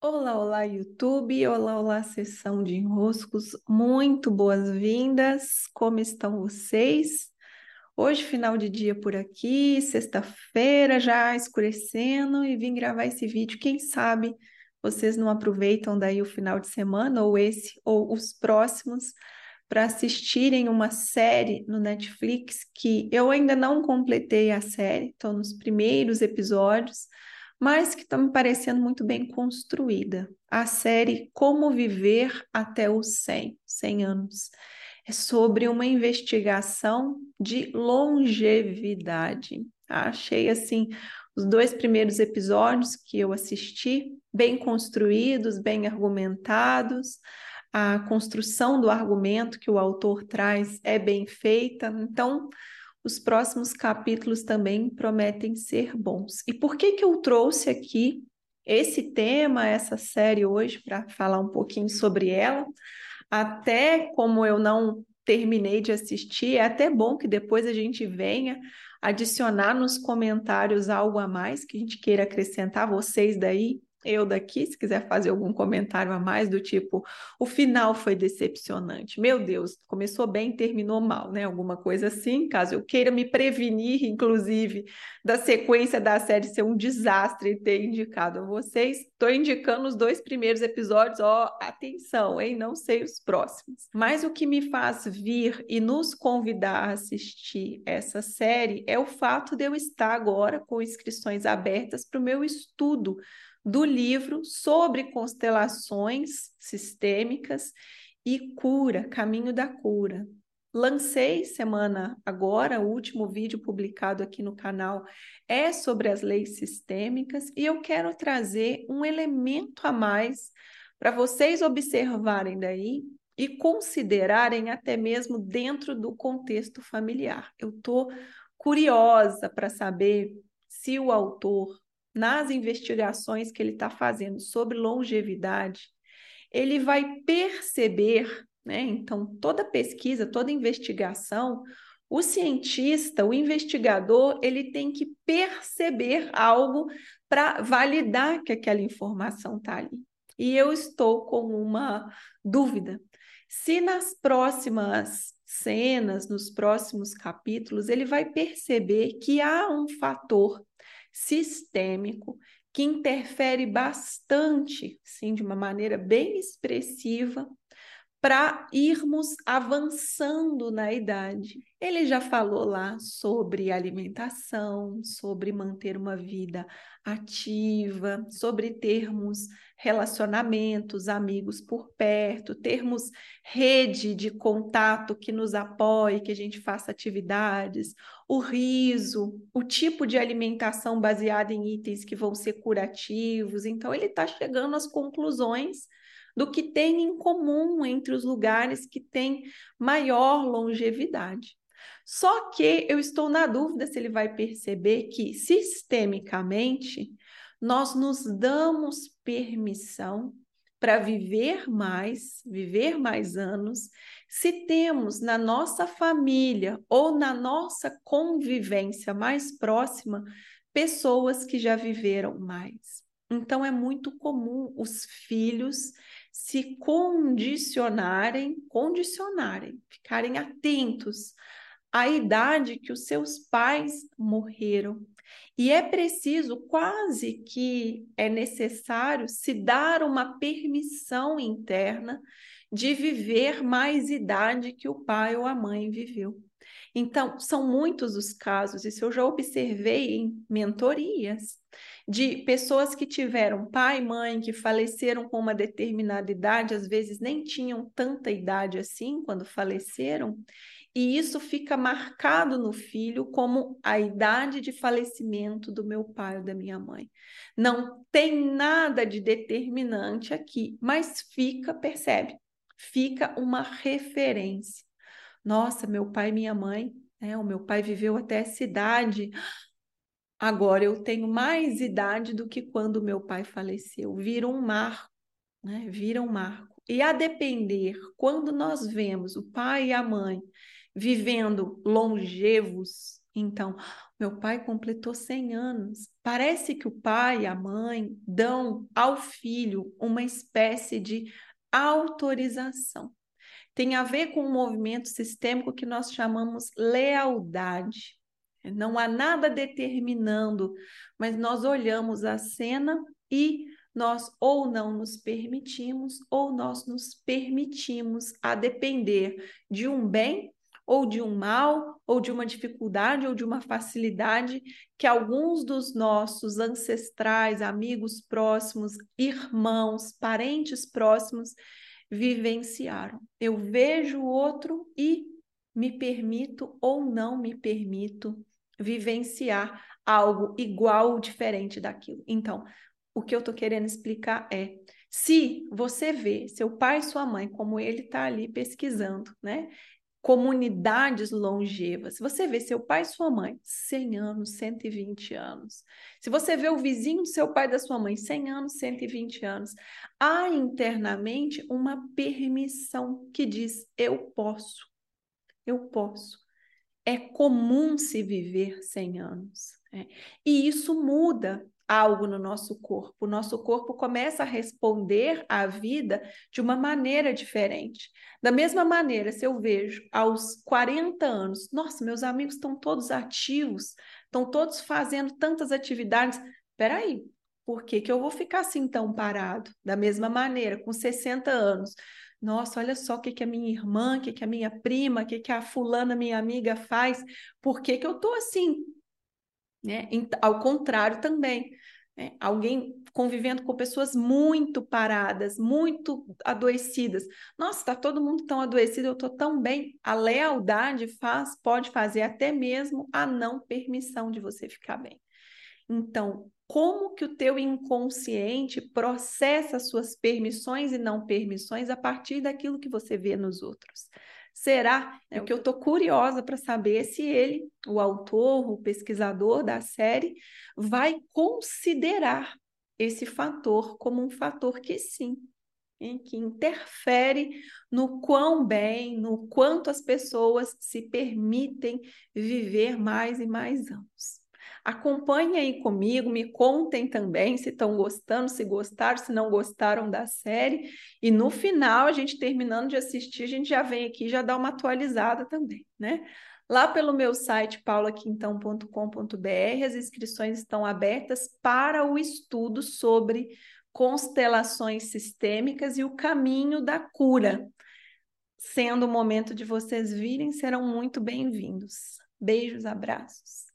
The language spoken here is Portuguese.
Olá, olá, YouTube. Olá, olá, sessão de enroscos. Muito boas-vindas. Como estão vocês? Hoje, final de dia por aqui, sexta-feira, já escurecendo, e vim gravar esse vídeo. Quem sabe vocês não aproveitam daí o final de semana, ou esse, ou os próximos, para assistirem uma série no Netflix que eu ainda não completei a série, estou nos primeiros episódios mas que está me parecendo muito bem construída. A série Como Viver até os 100, 100 anos. É sobre uma investigação de longevidade. Achei assim os dois primeiros episódios que eu assisti bem construídos, bem argumentados. A construção do argumento que o autor traz é bem feita. Então, os próximos capítulos também prometem ser bons. E por que que eu trouxe aqui esse tema, essa série hoje para falar um pouquinho sobre ela? Até como eu não terminei de assistir, é até bom que depois a gente venha adicionar nos comentários algo a mais que a gente queira acrescentar, vocês daí eu daqui, se quiser fazer algum comentário a mais do tipo, o final foi decepcionante. Meu Deus, começou bem, terminou mal, né? Alguma coisa assim, caso eu queira me prevenir, inclusive, da sequência da série ser um desastre e ter indicado a vocês. Estou indicando os dois primeiros episódios, ó, atenção, hein? Não sei os próximos. Mas o que me faz vir e nos convidar a assistir essa série é o fato de eu estar agora com inscrições abertas para o meu estudo do livro sobre constelações sistêmicas e cura, caminho da cura. Lancei semana agora, o último vídeo publicado aqui no canal é sobre as leis sistêmicas e eu quero trazer um elemento a mais para vocês observarem daí e considerarem até mesmo dentro do contexto familiar. Eu estou curiosa para saber se o autor nas investigações que ele está fazendo sobre longevidade, ele vai perceber, né? Então, toda pesquisa, toda investigação, o cientista, o investigador, ele tem que perceber algo para validar que aquela informação está ali. E eu estou com uma dúvida. Se nas próximas cenas, nos próximos capítulos, ele vai perceber que há um fator sistêmico que interfere bastante, sim, de uma maneira bem expressiva, para irmos avançando na idade. Ele já falou lá sobre alimentação, sobre manter uma vida ativa, sobre termos relacionamentos, amigos por perto, termos rede de contato que nos apoie, que a gente faça atividades, o riso, o tipo de alimentação baseada em itens que vão ser curativos. Então, ele está chegando às conclusões do que tem em comum entre os lugares que têm maior longevidade. Só que eu estou na dúvida se ele vai perceber que, sistemicamente, nós nos damos permissão para viver mais, viver mais anos, se temos na nossa família ou na nossa convivência mais próxima pessoas que já viveram mais. Então é muito comum os filhos se condicionarem, condicionarem, ficarem atentos à idade que os seus pais morreram. E é preciso, quase que é necessário, se dar uma permissão interna de viver mais idade que o pai ou a mãe viveu. Então, são muitos os casos, isso eu já observei em mentorias, de pessoas que tiveram pai e mãe que faleceram com uma determinada idade, às vezes nem tinham tanta idade assim quando faleceram, e isso fica marcado no filho como a idade de falecimento do meu pai ou da minha mãe. Não tem nada de determinante aqui, mas fica, percebe? Fica uma referência. Nossa, meu pai e minha mãe, né? O meu pai viveu até essa idade. Agora eu tenho mais idade do que quando meu pai faleceu. Vira um marco, né? Vira um marco. E a depender, quando nós vemos o pai e a mãe vivendo longevos, Então, meu pai completou 100 anos. Parece que o pai e a mãe dão ao filho uma espécie de autorização. Tem a ver com um movimento sistêmico que nós chamamos lealdade. Não há nada determinando, mas nós olhamos a cena e nós ou não nos permitimos, ou nós nos permitimos a depender de um bem ou de um mal, ou de uma dificuldade, ou de uma facilidade que alguns dos nossos ancestrais, amigos próximos, irmãos, parentes próximos vivenciaram. Eu vejo o outro e me permito ou não me permito vivenciar algo igual ou diferente daquilo. Então, o que eu estou querendo explicar é: se você vê seu pai e sua mãe, como ele está ali pesquisando, né? Comunidades longevas. Se você vê seu pai e sua mãe, 100 anos, 120 anos. Se você vê o vizinho do seu pai e da sua mãe, 100 anos, 120 anos. Há internamente uma permissão que diz: eu posso, eu posso. É comum se viver 100 anos. É. E isso muda algo no nosso corpo. O nosso corpo começa a responder à vida de uma maneira diferente. Da mesma maneira, se eu vejo aos 40 anos, nossa, meus amigos estão todos ativos, estão todos fazendo tantas atividades. Espera aí, por que, que eu vou ficar assim tão parado? Da mesma maneira, com 60 anos. Nossa, olha só o que, que a minha irmã, o que, que a minha prima, o que, que a fulana, minha amiga faz. Por que, que eu estou assim? Né? Ao contrário também, né? alguém convivendo com pessoas muito paradas, muito adoecidas. Nossa, está todo mundo tão adoecido, eu estou tão bem. A lealdade faz, pode fazer até mesmo a não permissão de você ficar bem. Então, como que o teu inconsciente processa suas permissões e não permissões a partir daquilo que você vê nos outros? Será? É o que eu estou curiosa para saber se ele, o autor, o pesquisador da série, vai considerar esse fator como um fator que sim, que interfere no quão bem, no quanto as pessoas se permitem viver mais e mais anos. Acompanhem aí comigo, me contem também se estão gostando, se gostaram, se não gostaram da série. E no final, a gente terminando de assistir, a gente já vem aqui já dá uma atualizada também, né? Lá pelo meu site paulaquintão.com.br, as inscrições estão abertas para o estudo sobre constelações sistêmicas e o caminho da cura. Sendo o momento de vocês virem, serão muito bem-vindos. Beijos, abraços.